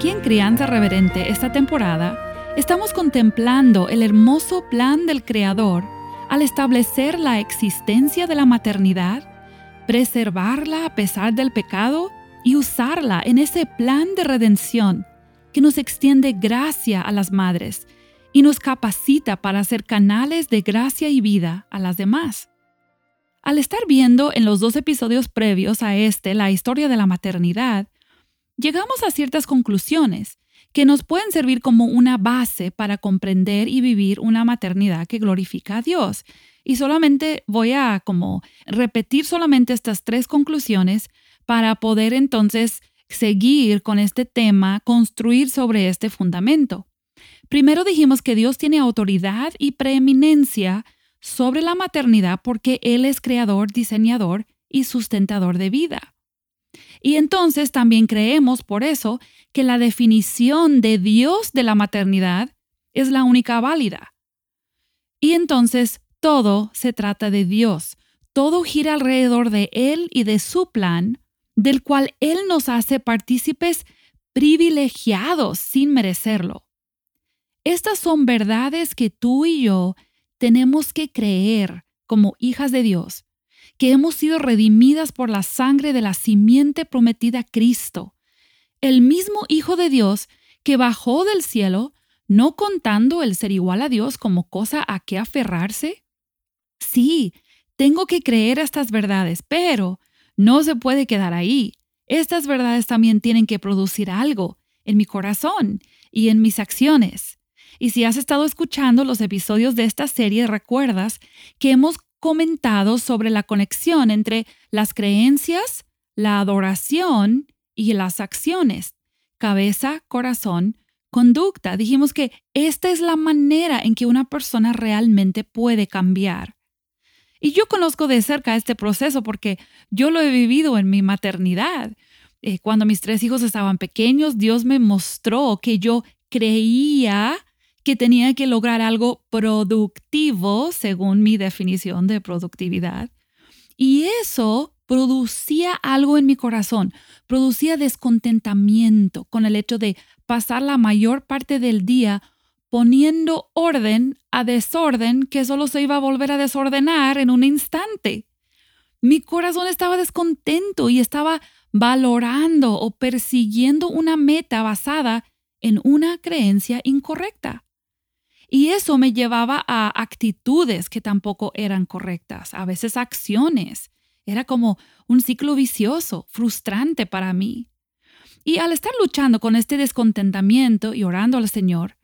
Aquí en Crianza Reverente esta temporada estamos contemplando el hermoso plan del Creador al establecer la existencia de la maternidad, preservarla a pesar del pecado y usarla en ese plan de redención que nos extiende gracia a las madres y nos capacita para ser canales de gracia y vida a las demás. Al estar viendo en los dos episodios previos a este la historia de la maternidad, llegamos a ciertas conclusiones que nos pueden servir como una base para comprender y vivir una maternidad que glorifica a Dios. Y solamente voy a como repetir solamente estas tres conclusiones para poder entonces seguir con este tema, construir sobre este fundamento. Primero dijimos que Dios tiene autoridad y preeminencia sobre la maternidad porque Él es creador, diseñador y sustentador de vida. Y entonces también creemos por eso que la definición de Dios de la maternidad es la única válida. Y entonces todo se trata de Dios, todo gira alrededor de Él y de su plan, del cual Él nos hace partícipes privilegiados sin merecerlo. Estas son verdades que tú y yo tenemos que creer como hijas de Dios que hemos sido redimidas por la sangre de la simiente prometida Cristo, el mismo Hijo de Dios que bajó del cielo, no contando el ser igual a Dios como cosa a que aferrarse? Sí, tengo que creer estas verdades, pero no se puede quedar ahí. Estas verdades también tienen que producir algo en mi corazón y en mis acciones. Y si has estado escuchando los episodios de esta serie, recuerdas que hemos comentado sobre la conexión entre las creencias, la adoración y las acciones. Cabeza, corazón, conducta. Dijimos que esta es la manera en que una persona realmente puede cambiar. Y yo conozco de cerca este proceso porque yo lo he vivido en mi maternidad. Eh, cuando mis tres hijos estaban pequeños, Dios me mostró que yo creía que tenía que lograr algo productivo según mi definición de productividad. Y eso producía algo en mi corazón, producía descontentamiento con el hecho de pasar la mayor parte del día poniendo orden a desorden que solo se iba a volver a desordenar en un instante. Mi corazón estaba descontento y estaba valorando o persiguiendo una meta basada en una creencia incorrecta. Y eso me llevaba a actitudes que tampoco eran correctas, a veces acciones. Era como un ciclo vicioso, frustrante para mí. Y al estar luchando con este descontentamiento y orando al Señor,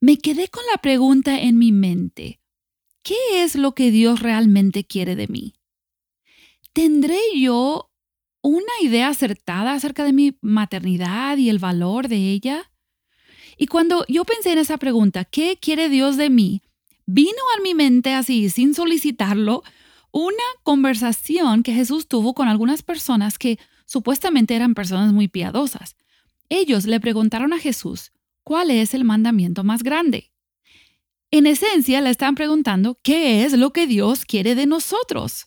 me quedé con la pregunta en mi mente, ¿qué es lo que Dios realmente quiere de mí? ¿Tendré yo una idea acertada acerca de mi maternidad y el valor de ella? Y cuando yo pensé en esa pregunta, ¿qué quiere Dios de mí? Vino a mi mente así, sin solicitarlo, una conversación que Jesús tuvo con algunas personas que supuestamente eran personas muy piadosas. Ellos le preguntaron a Jesús, ¿cuál es el mandamiento más grande? En esencia le están preguntando, ¿qué es lo que Dios quiere de nosotros?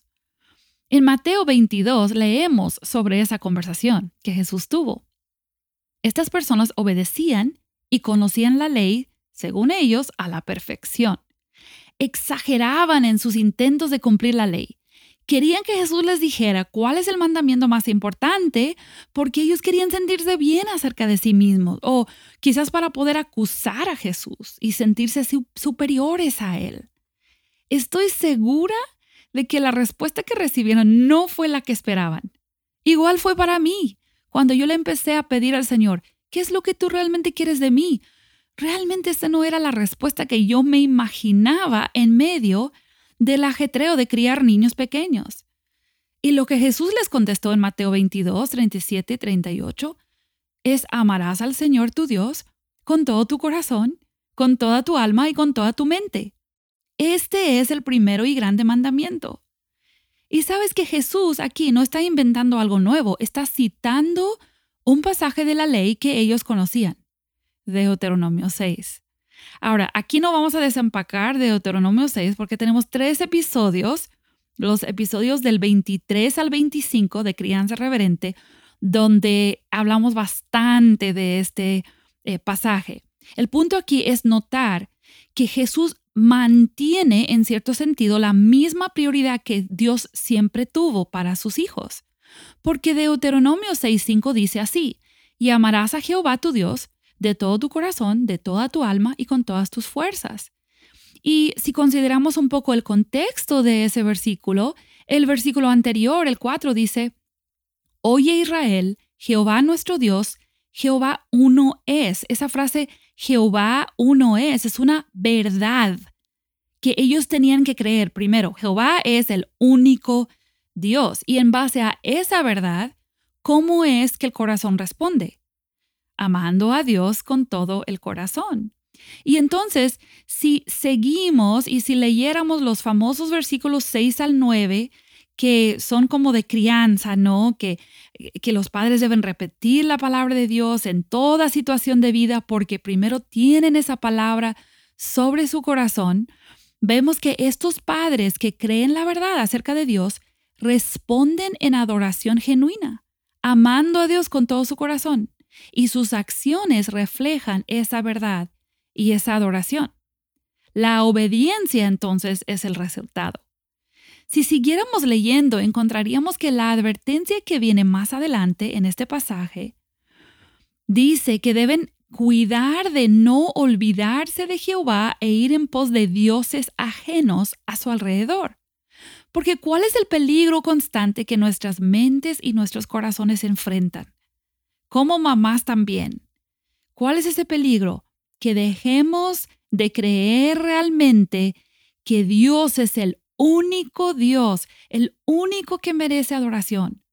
En Mateo 22 leemos sobre esa conversación que Jesús tuvo. Estas personas obedecían y conocían la ley, según ellos, a la perfección. Exageraban en sus intentos de cumplir la ley. Querían que Jesús les dijera cuál es el mandamiento más importante porque ellos querían sentirse bien acerca de sí mismos o quizás para poder acusar a Jesús y sentirse superiores a Él. Estoy segura de que la respuesta que recibieron no fue la que esperaban. Igual fue para mí, cuando yo le empecé a pedir al Señor, ¿Qué es lo que tú realmente quieres de mí? Realmente esa no era la respuesta que yo me imaginaba en medio del ajetreo de criar niños pequeños. Y lo que Jesús les contestó en Mateo 22, 37 y 38 es amarás al Señor tu Dios con todo tu corazón, con toda tu alma y con toda tu mente. Este es el primero y grande mandamiento. Y sabes que Jesús aquí no está inventando algo nuevo, está citando un pasaje de la ley que ellos conocían, Deuteronomio 6. Ahora, aquí no vamos a desempacar Deuteronomio 6 porque tenemos tres episodios, los episodios del 23 al 25 de Crianza Reverente, donde hablamos bastante de este eh, pasaje. El punto aquí es notar que Jesús mantiene en cierto sentido la misma prioridad que Dios siempre tuvo para sus hijos. Porque Deuteronomio 6.5 dice así, y amarás a Jehová tu Dios de todo tu corazón, de toda tu alma y con todas tus fuerzas. Y si consideramos un poco el contexto de ese versículo, el versículo anterior, el 4, dice, Oye Israel, Jehová nuestro Dios, Jehová uno es. Esa frase, Jehová uno es, es una verdad que ellos tenían que creer. Primero, Jehová es el único Dios. Y en base a esa verdad, ¿cómo es que el corazón responde? amando a Dios con todo el corazón. Y entonces, si seguimos y si leyéramos los famosos versículos 6 al 9, que son como de crianza, ¿no? Que, que los padres deben repetir la palabra de Dios en toda situación de vida porque primero tienen esa palabra sobre su corazón, vemos que estos padres que creen la verdad acerca de Dios responden en adoración genuina, amando a Dios con todo su corazón y sus acciones reflejan esa verdad y esa adoración. La obediencia entonces es el resultado. Si siguiéramos leyendo, encontraríamos que la advertencia que viene más adelante en este pasaje dice que deben cuidar de no olvidarse de Jehová e ir en pos de dioses ajenos a su alrededor. Porque ¿cuál es el peligro constante que nuestras mentes y nuestros corazones enfrentan? como mamás también. ¿Cuál es ese peligro? Que dejemos de creer realmente que Dios es el único Dios, el único que merece adoración.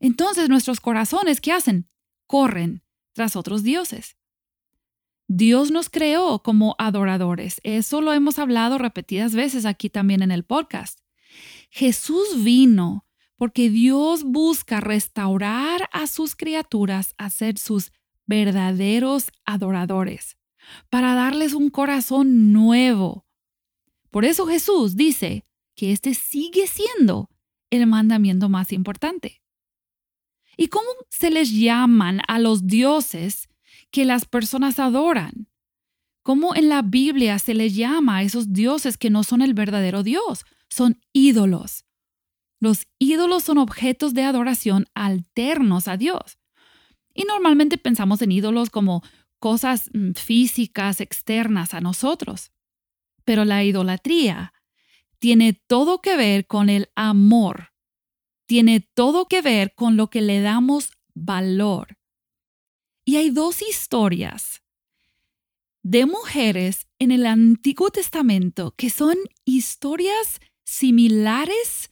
Entonces nuestros corazones, ¿qué hacen? Corren tras otros dioses. Dios nos creó como adoradores. Eso lo hemos hablado repetidas veces aquí también en el podcast. Jesús vino porque Dios busca restaurar a sus criaturas a ser sus verdaderos adoradores, para darles un corazón nuevo. Por eso Jesús dice que este sigue siendo el mandamiento más importante. ¿Y cómo se les llaman a los dioses que las personas adoran? ¿Cómo en la Biblia se les llama a esos dioses que no son el verdadero Dios? Son ídolos. Los ídolos son objetos de adoración alternos a Dios. Y normalmente pensamos en ídolos como cosas mm, físicas externas a nosotros. Pero la idolatría tiene todo que ver con el amor, tiene todo que ver con lo que le damos valor. Y hay dos historias de mujeres en el Antiguo Testamento que son historias similares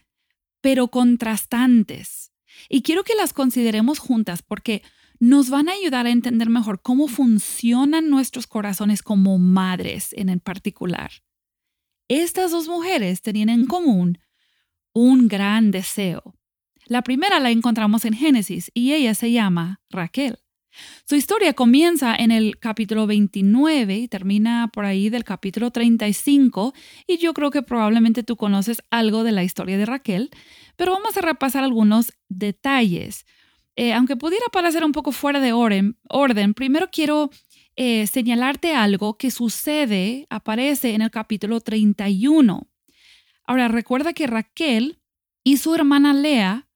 pero contrastantes. Y quiero que las consideremos juntas porque nos van a ayudar a entender mejor cómo funcionan nuestros corazones como madres en el particular. Estas dos mujeres tenían en común un gran deseo. La primera la encontramos en Génesis y ella se llama Raquel. Su historia comienza en el capítulo 29 y termina por ahí del capítulo 35 y yo creo que probablemente tú conoces algo de la historia de Raquel, pero vamos a repasar algunos detalles. Eh, aunque pudiera parecer un poco fuera de orden, primero quiero eh, señalarte algo que sucede, aparece en el capítulo 31. Ahora, recuerda que Raquel y su hermana Lea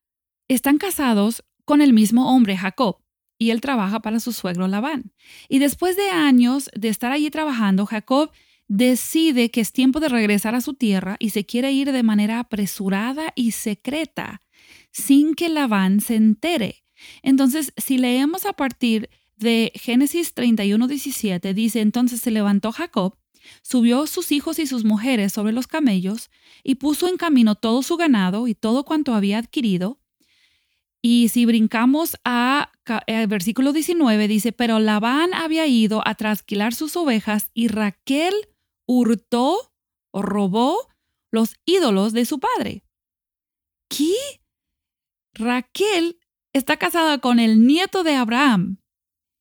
están casados con el mismo hombre, Jacob y él trabaja para su suegro Labán. Y después de años de estar allí trabajando, Jacob decide que es tiempo de regresar a su tierra y se quiere ir de manera apresurada y secreta, sin que Labán se entere. Entonces, si leemos a partir de Génesis 31, 17, dice, entonces se levantó Jacob, subió sus hijos y sus mujeres sobre los camellos y puso en camino todo su ganado y todo cuanto había adquirido, Y si brincamos a, al versículo 19, dice, pero Labán había ido a trasquilar sus ovejas y Raquel hurtó o robó los ídolos de su padre. ¿Qué? Raquel está casada con el nieto de Abraham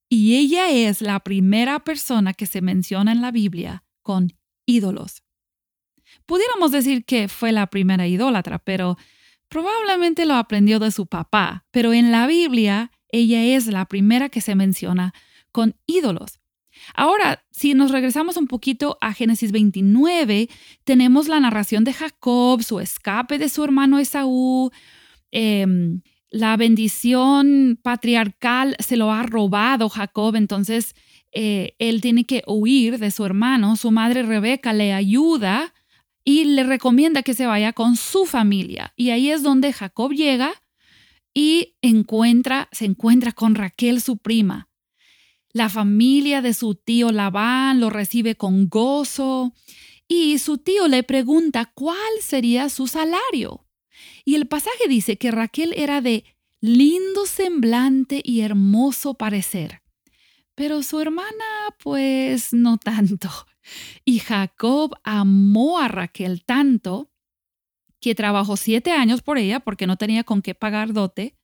y ella es la primera persona que se menciona en la Biblia con ídolos. Pudiéramos decir que fue la primera idólatra, pero probablemente lo aprendió de su papá. Pero en la Biblia, ella es la primera que se menciona con ídolos. Ahora, si nos regresamos un poquito a Génesis 29, tenemos la narración de Jacob, su escape de su hermano Esaú, em, la bendición patriarcal se lo ha robado Jacob, entonces eh, él tiene que huir de su hermano. Su madre Rebeca le ayuda y le recomienda que se vaya con su familia. Y ahí es donde Jacob llega y encuentra, se encuentra con Raquel, su prima. La familia de su tío Labán lo recibe con gozo y su tío le pregunta cuál sería su salario. Y el pasaje dice que Raquel era de lindo semblante y hermoso parecer, pero su hermana pues no tanto. Y Jacob amó a Raquel tanto que trabajó siete años por ella porque no tenía con qué pagar dote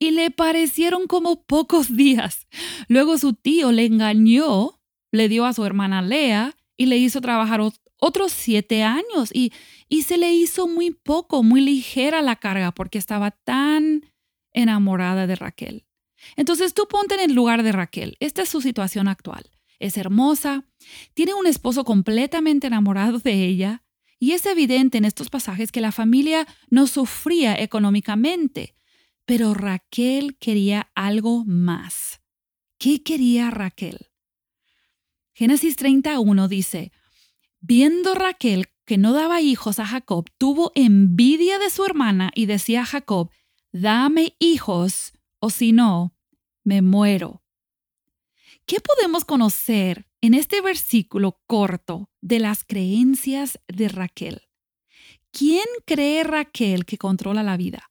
y le parecieron como pocos días. Luego su tío le engañó, le dio a su hermana Lea y le hizo trabajar otros siete años y, y se le hizo muy poco, muy ligera la carga porque estaba tan enamorada de Raquel. Entonces tú ponte en el lugar de Raquel. Esta es su situación actual. Es hermosa, tiene un esposo completamente enamorado de ella y es evidente en estos pasajes que la familia no sufría económicamente, pero Raquel quería algo más. ¿Qué quería Raquel? Génesis 31 dice, Viendo Raquel que no daba hijos a Jacob, tuvo envidia de su hermana y decía a Jacob, dame hijos, o si no, me muero. ¿Qué podemos conocer en este versículo corto de las creencias de Raquel? ¿Quién cree Raquel que controla la vida?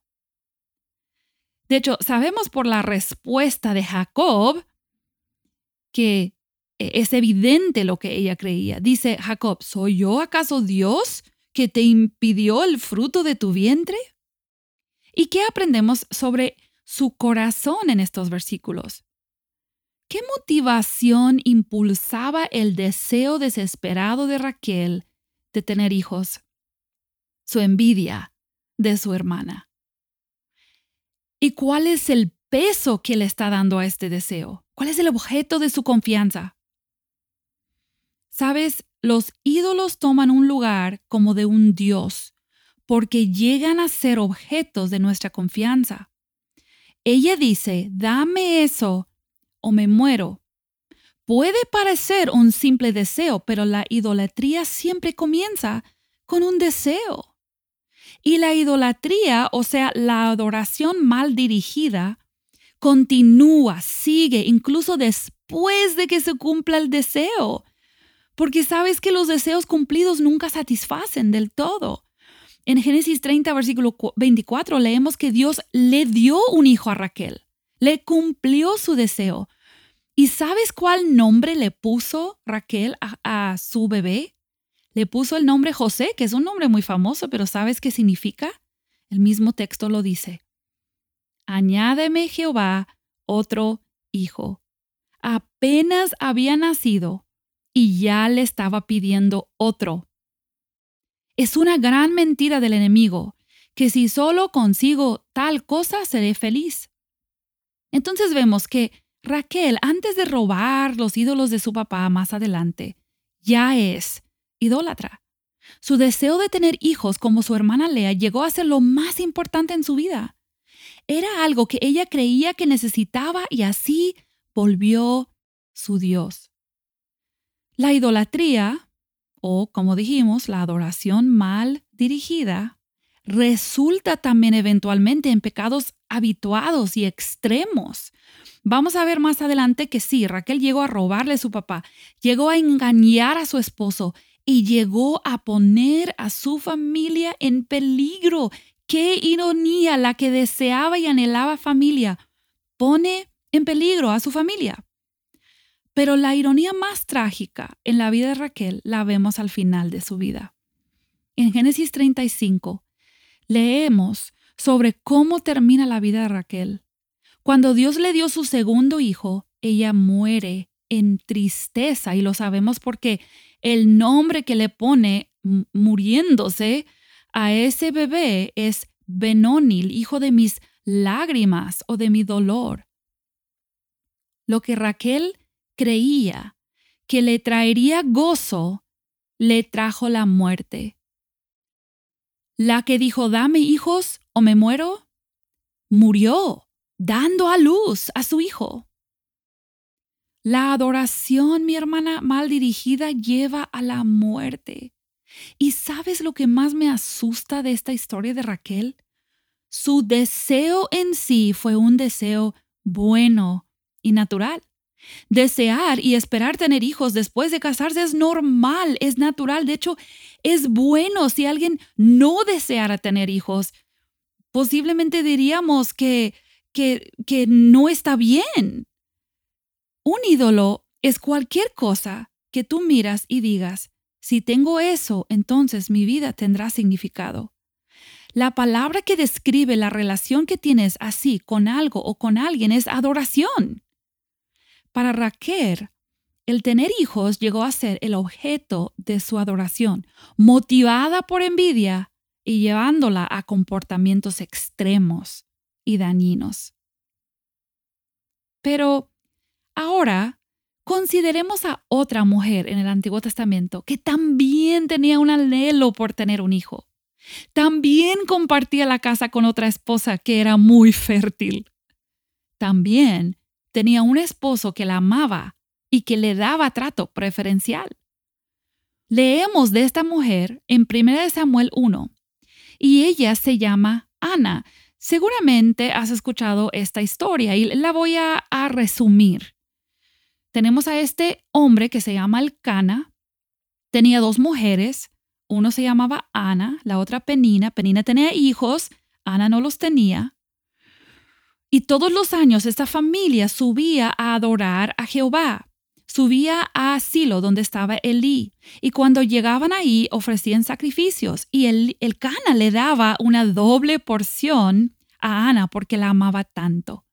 De hecho, sabemos por la respuesta de Jacob que e, es evidente lo que ella creía. Dice Jacob, ¿soy yo acaso Dios que te impidió el fruto de tu vientre? ¿Y qué aprendemos sobre su corazón en estos versículos? ¿Qué motivación impulsaba el deseo desesperado de Raquel de tener hijos? Su envidia de su hermana. ¿Y cuál es el peso que le está dando a este deseo? ¿Cuál es el objeto de su confianza? Sabes, los ídolos toman un lugar como de un dios, porque llegan a ser objetos de nuestra confianza. Ella dice, dame eso o me muero. Puede parecer un simple deseo, pero la idolatría siempre comienza con un deseo. Y la idolatría, o sea, la adoración mal dirigida, continúa, sigue, incluso después de que se cumpla el deseo porque sabes que los deseos cumplidos nunca satisfacen del todo. En Génesis 30, versículo 24, leemos que Dios le dio un hijo a Raquel, le cumplió su deseo. ¿Y sabes cuál nombre le puso Raquel a, su bebé? Le puso el nombre José, que es un nombre muy famoso, pero ¿sabes qué significa? El mismo texto lo dice. Añádeme Jehová otro hijo. Apenas había nacido y ya le estaba pidiendo otro. Es una gran mentira del enemigo, que si solo consigo tal cosa seré feliz. Entonces vemos que Raquel, antes de robar los ídolos de su papá más adelante, ya es idólatra. Su deseo de tener hijos como su hermana Lea llegó a ser lo más importante en su vida. Era algo que ella creía que necesitaba y así volvió su Dios. La idolatría, o como dijimos, la adoración mal dirigida, resulta también eventualmente en pecados habituados y extremos. Vamos a ver más adelante que sí, Raquel llegó a robarle a su papá, llegó a engañar a su esposo y llegó a poner a su familia en peligro. Qué ironía la que deseaba y anhelaba familia pone en peligro a su familia. Pero la ironía más trágica en la vida de Raquel la vemos al final de su vida. En Génesis 35 leemos sobre cómo termina la vida de Raquel. Cuando Dios le dio su segundo hijo, ella muere en tristeza y lo sabemos porque el nombre que le pone muriéndose a ese bebé es Benónil, hijo de mis lágrimas o de mi dolor. Lo que Raquel creía que le traería gozo, le trajo la muerte. La que dijo, dame hijos o me muero, murió dando a luz a su hijo. La adoración, mi hermana, mal dirigida lleva a la muerte. ¿Y sabes lo que más me asusta de esta historia de Raquel? Su deseo en sí fue un deseo bueno y natural. Desear y esperar tener hijos después de casarse es normal, es natural. De hecho, es bueno si alguien no deseara tener hijos. Posiblemente diríamos que, que, que no está bien. Un ídolo es cualquier cosa que tú miras y digas, si tengo eso, entonces mi vida tendrá significado. La palabra que describe la relación que tienes así con algo o con alguien es adoración. Para Raquel, el tener hijos llegó a ser el objeto de su adoración, motivada por envidia y llevándola a comportamientos extremos y dañinos. Pero ahora consideremos a otra mujer en el Antiguo Testamento que también tenía un anhelo por tener un hijo. También compartía la casa con otra esposa que era muy fértil. También tenía un esposo que la amaba y que le daba trato preferencial. Leemos de esta mujer en 1 Samuel 1 y ella se llama Ana. Seguramente has escuchado esta historia y la voy a, resumir. Tenemos a este hombre que se llama Elcana, tenía dos mujeres, uno se llamaba Ana, la otra Penina. Penina tenía hijos, Ana no los tenía. Y todos los años esta familia subía a adorar a Jehová. Subía a Silo, donde estaba Elí, y cuando llegaban ahí ofrecían sacrificios, y el, el Cana le daba una doble porción a Ana porque la amaba tanto.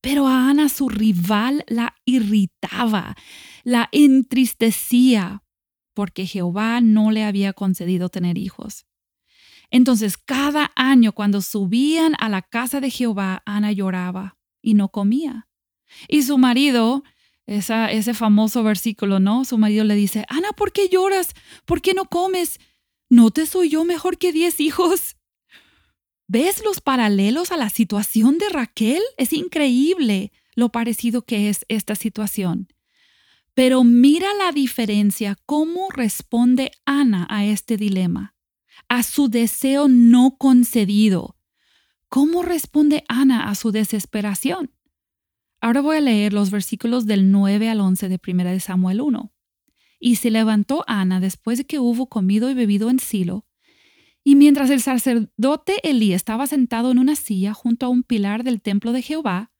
Pero a Ana su rival la irritaba, la entristecía, porque Jehová no le había concedido tener hijos. Entonces, cada año cuando subían a la casa de Jehová, Ana lloraba y no comía. Y su marido, ese famoso versículo, ¿no? Su marido le dice, Ana, ¿por qué lloras? ¿Por qué no comes? ¿No te soy yo mejor que diez hijos? ¿Ves los paralelos a la situación de Raquel? Es increíble lo parecido que es esta situación. Pero mira la diferencia, cómo responde Ana a este dilema a su deseo no concedido. ¿Cómo responde Ana a su desesperación? Ahora voy a leer los versículos del 9 al 11 de 1 de Samuel 1. Y se levantó Ana después de que hubo comido y bebido en Silo, y mientras el sacerdote Elí estaba sentado en una silla junto a un pilar del templo de Jehová,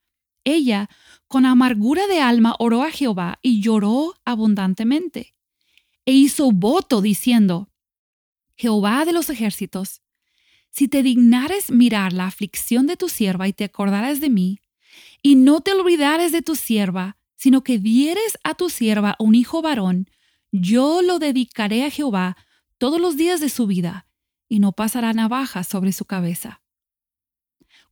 ella, con amargura de alma, oró a Jehová y lloró abundantemente. E hizo voto diciendo, Jehová de los ejércitos, si te dignares mirar la aflicción de tu sierva y te acordares de mí, y no te olvidares de tu sierva, sino que dieres a tu sierva un hijo varón, yo lo dedicaré a Jehová todos los días de su vida, y no pasará navaja sobre su cabeza.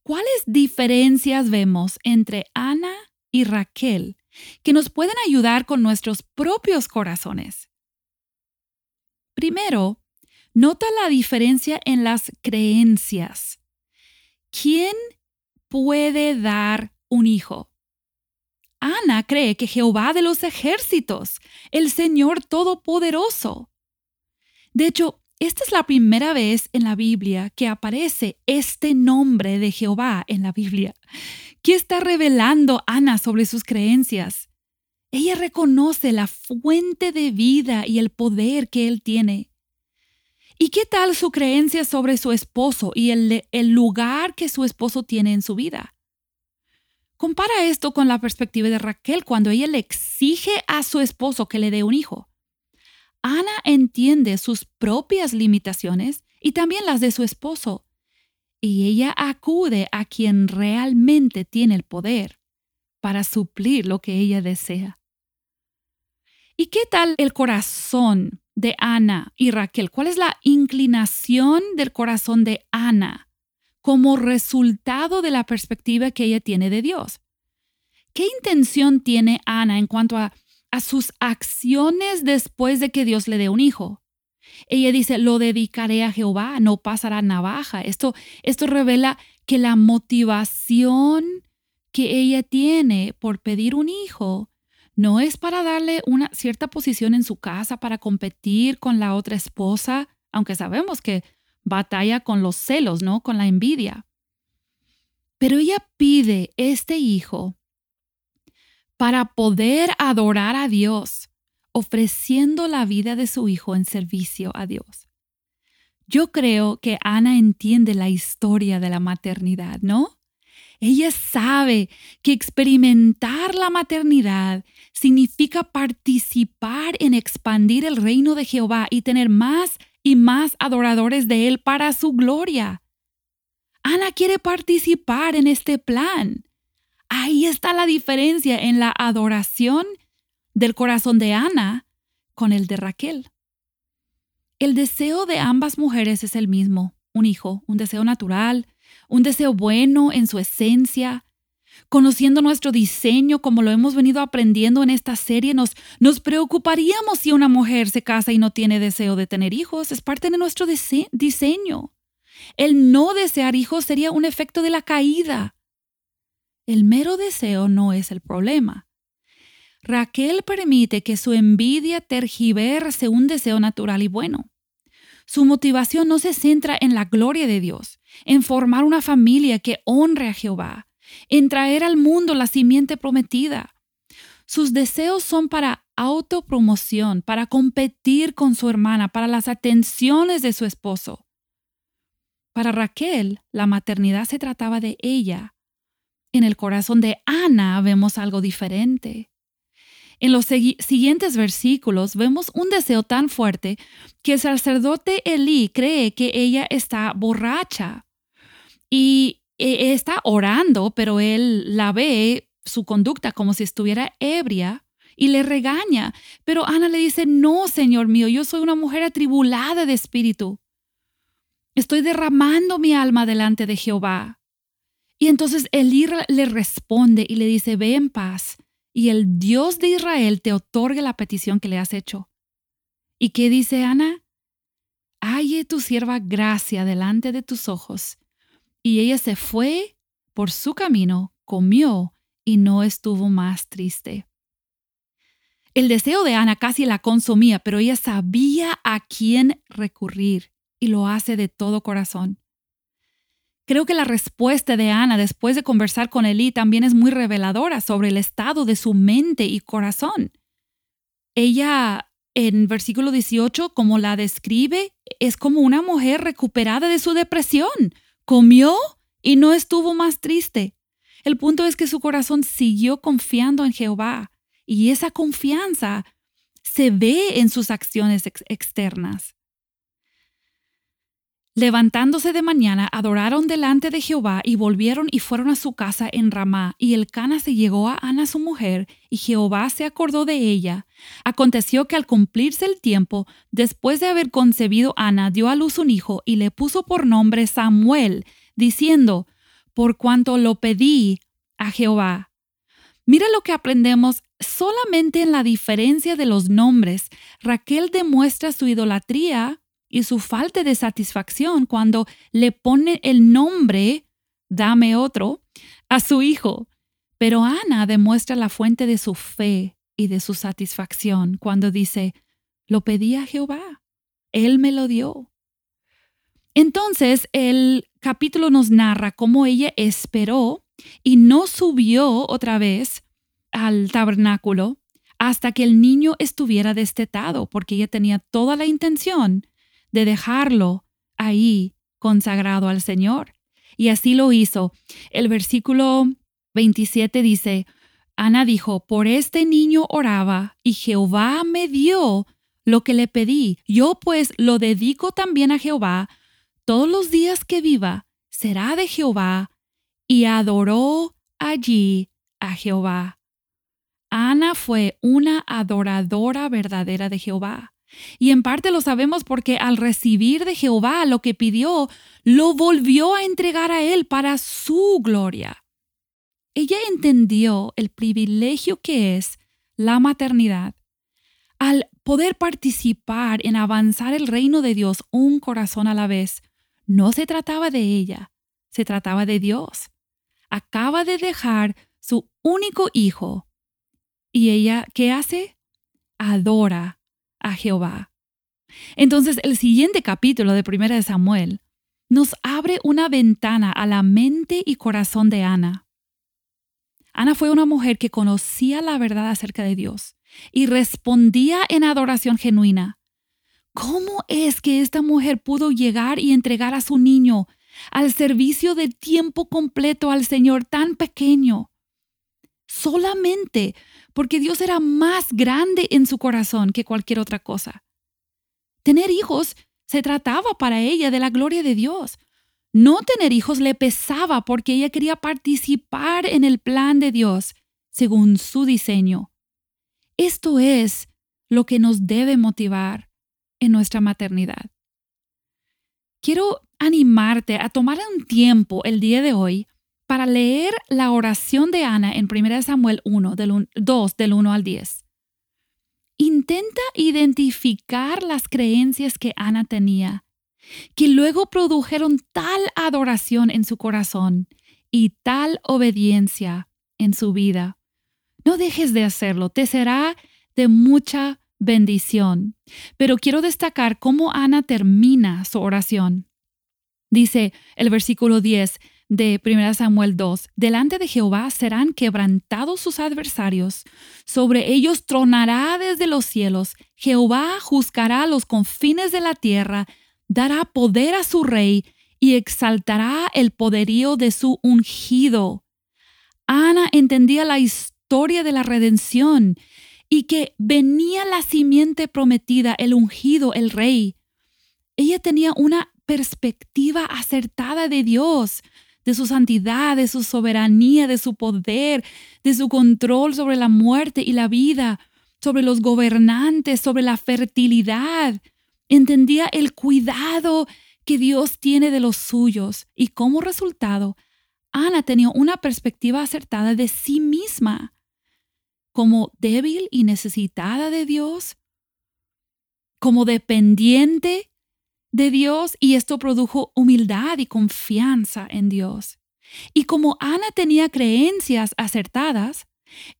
¿Cuáles diferencias vemos entre Ana y Raquel que nos pueden ayudar con nuestros propios corazones? Primero, Nota la diferencia en las creencias. ¿Quién puede dar un hijo? Ana cree que Jehová de los ejércitos, el Señor Todopoderoso. De hecho, esta es la primera vez en la Biblia que aparece este nombre de Jehová en la Biblia. ¿Qué está revelando Ana sobre sus creencias? Ella reconoce la fuente de vida y el poder que Él tiene. ¿Y qué tal su creencia sobre su esposo y el, el lugar que su esposo tiene en su vida? Compara esto con la perspectiva de Raquel cuando ella le exige a su esposo que le dé un hijo. Ana entiende sus propias limitaciones y también las de su esposo, y ella acude a quien realmente tiene el poder para suplir lo que ella desea. ¿Y qué tal el corazón de Ana y Raquel? ¿Cuál es la inclinación del corazón de Ana como resultado de la perspectiva que ella tiene de Dios? ¿Qué intención tiene Ana en cuanto a, sus acciones después de que Dios le dé un hijo? Ella dice, lo dedicaré a Jehová, no pasará navaja. Esto, esto revela que la motivación que ella tiene por pedir un hijo no es para darle una cierta posición en su casa para competir con la otra esposa, aunque sabemos que batalla con los celos, ¿no? Con la envidia. Pero ella pide este hijo para poder adorar a Dios, ofreciendo la vida de su hijo en servicio a Dios. Yo creo que Ana entiende la historia de la maternidad, ¿no? Ella sabe que experimentar la maternidad significa participar en expandir el reino de Jehová y tener más y más adoradores de Él para su gloria. Ana quiere participar en este plan. Ahí está la diferencia en la adoración del corazón de Ana con el de Raquel. El deseo de ambas mujeres es el mismo, un hijo, un deseo natural, un deseo bueno en su esencia. Conociendo nuestro diseño como lo hemos venido aprendiendo en esta serie, nos, preocuparíamos si una mujer se casa y no tiene deseo de tener hijos. Es parte de nuestro diseño. El no desear hijos sería un efecto de la caída. El mero deseo no es el problema. Raquel permite que su envidia tergiverse un deseo natural y bueno. Su motivación no se centra en la gloria de Dios, en formar una familia que honre a Jehová, en traer al mundo la simiente prometida. Sus deseos son para autopromoción, para competir con su hermana, para las atenciones de su esposo. Para Raquel, la maternidad se trataba de ella. En el corazón de Ana vemos algo diferente. En los siguientes versículos vemos un deseo tan fuerte que el sacerdote Elí cree que ella está borracha y e, está orando, pero él la ve su conducta como si estuviera ebria y le regaña. Pero Ana le dice, no, Señor mío, yo soy una mujer atribulada de espíritu. Estoy derramando mi alma delante de Jehová. Y entonces Elí le responde y le dice, ve en paz y el Dios de Israel te otorgue la petición que le has hecho. ¿Y qué dice Ana? Halle tu sierva gracia delante de tus ojos. Y ella se fue por su camino, comió y no estuvo más triste. El deseo de Ana casi la consumía, pero ella sabía a quién recurrir y lo hace de todo corazón. Creo que la respuesta de Ana después de conversar con Elí también es muy reveladora sobre el estado de su mente y corazón. Ella, en versículo 18, como la describe, es como una mujer recuperada de su depresión. Comió y no estuvo más triste. El punto es que su corazón siguió confiando en Jehová y esa confianza se ve en sus acciones externas. Levantándose de mañana, adoraron delante de Jehová y volvieron y fueron a su casa en Ramá. Y el Cana se llegó a Ana su mujer, y Jehová se acordó de ella. Aconteció que al cumplirse el tiempo, después de haber concebido Ana, dio a luz un hijo y le puso por nombre Samuel, diciendo, por cuanto lo pedí a Jehová. Mira lo que aprendemos solamente en la diferencia de los nombres. Raquel demuestra su idolatría y su falta de satisfacción cuando le pone el nombre, dame otro, a su hijo. Pero Ana demuestra la fuente de su fe y de su satisfacción cuando dice, lo pedí a Jehová, Él me lo dio. Entonces el capítulo nos narra cómo ella esperó y no subió otra vez al tabernáculo hasta que el niño estuviera destetado, porque ella tenía toda la intención de dejarlo ahí consagrado al Señor. Y así lo hizo. El versículo 27 dice, Ana dijo, por este niño oraba y Jehová me dio lo que le pedí. Yo pues lo dedico también a Jehová. Todos los días que viva será de Jehová. Y adoró allí a Jehová. Ana fue una adoradora verdadera de Jehová. Y en parte lo sabemos porque al recibir de Jehová lo que pidió, lo volvió a entregar a él para su gloria. Ella entendió el privilegio que es la maternidad al poder participar en avanzar el reino de Dios un corazón a la vez. No se trataba de ella, se trataba de Dios. Acaba de dejar su único hijo. ¿Y ella qué hace? Adora a Jehová. Entonces el siguiente capítulo de Primera de Samuel nos abre una ventana a la mente y corazón de Ana. Ana fue una mujer que conocía la verdad acerca de Dios y respondía en adoración genuina. ¿Cómo es que esta mujer pudo llegar y entregar a su niño al servicio de tiempo completo al Señor tan pequeño? Solamente porque Dios era más grande en su corazón que cualquier otra cosa. Tener hijos se trataba para ella de la gloria de Dios. No tener hijos le pesaba porque ella quería participar en el plan de Dios según su diseño. Esto es lo que nos debe motivar en nuestra maternidad. Quiero animarte a tomar un tiempo el día de hoy para leer la oración de Ana en 1 Samuel 1, del 2, del 1 al 10. Intenta identificar las creencias que Ana tenía, que luego produjeron tal adoración en su corazón y tal obediencia en su vida. No dejes de hacerlo, te será de mucha bendición. Pero quiero destacar cómo Ana termina su oración. Dice el versículo 10, de 1 Samuel 2, delante de Jehová serán quebrantados sus adversarios, sobre ellos tronará desde los cielos, Jehová juzgará los confines de la tierra, dará poder a su rey y exaltará el poderío de su ungido. Ana entendía la historia de la redención y que venía la simiente prometida, el ungido, el rey. Ella tenía una perspectiva acertada de Dios, de su santidad, de su soberanía, de su poder, de su control sobre la muerte y la vida, sobre los gobernantes, sobre la fertilidad. Entendía el cuidado que Dios tiene de los suyos y como resultado, Ana tenía una perspectiva acertada de sí misma, como débil y necesitada de Dios, como dependiente de Dios y esto produjo humildad y confianza en Dios. Y como Ana tenía creencias acertadas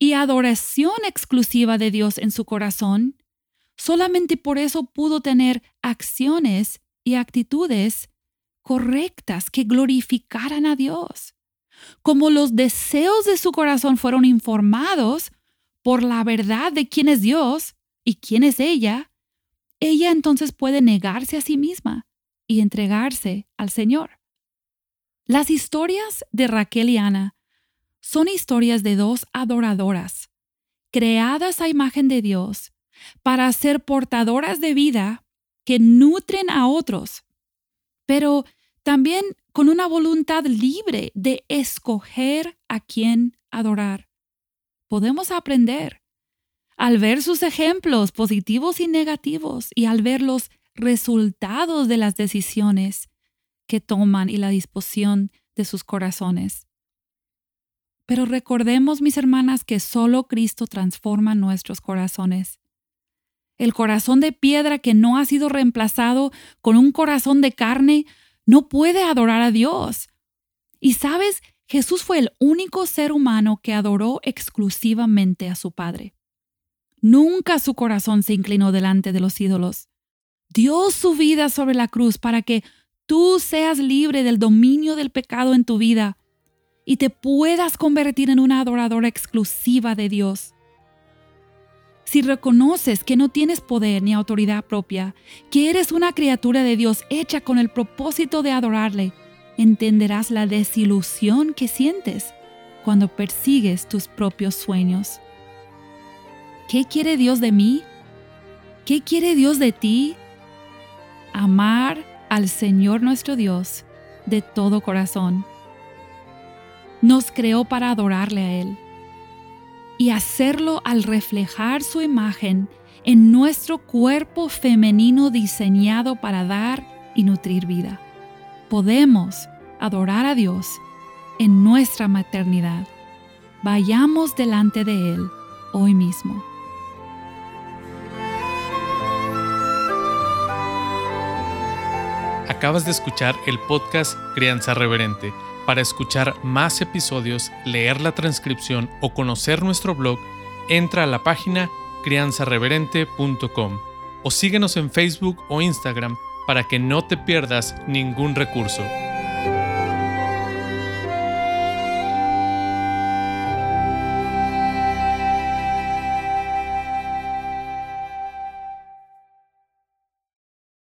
y adoración exclusiva de Dios en su corazón, solamente por eso pudo tener acciones y actitudes correctas que glorificaran a Dios. Como los deseos de su corazón fueron informados por la verdad de quién es Dios y quién es ella, ella entonces puede negarse a sí misma y entregarse al Señor. Las historias de Raquel y Ana son historias de dos adoradoras, creadas a imagen de Dios, para ser portadoras de vida que nutren a otros, pero también con una voluntad libre de escoger a quién adorar. Podemos aprender al ver sus ejemplos positivos y negativos y al ver los resultados de las decisiones que toman y la disposición de sus corazones. Pero recordemos, mis hermanas, que solo Cristo transforma nuestros corazones. El corazón de piedra que no ha sido reemplazado con un corazón de carne no puede adorar a Dios. Y sabes, Jesús fue el único ser humano que adoró exclusivamente a su Padre. Nunca su corazón se inclinó delante de los ídolos. Dio su vida sobre la cruz para que tú seas libre del dominio del pecado en tu vida y te puedas convertir en una adoradora exclusiva de Dios. si reconoces que no tienes poder ni autoridad propia, que eres una criatura de Dios hecha con el propósito de adorarle, entenderás la desilusión que sientes cuando persigues tus propios sueños. ¿Qué quiere Dios de mí? ¿Qué quiere Dios de ti? Amar al Señor nuestro Dios de todo corazón. Nos creó para adorarle a Él y hacerlo al reflejar su imagen en nuestro cuerpo femenino diseñado para dar y nutrir vida. Podemos adorar a Dios en nuestra maternidad. Vayamos delante de Él hoy mismo. Acabas de escuchar el podcast Crianza Reverente para escuchar más episodios, leer la transcripción o conocer nuestro blog, entra a la página crianzareverente.com o síguenos en Facebook o Instagram para que no te pierdas ningún recurso.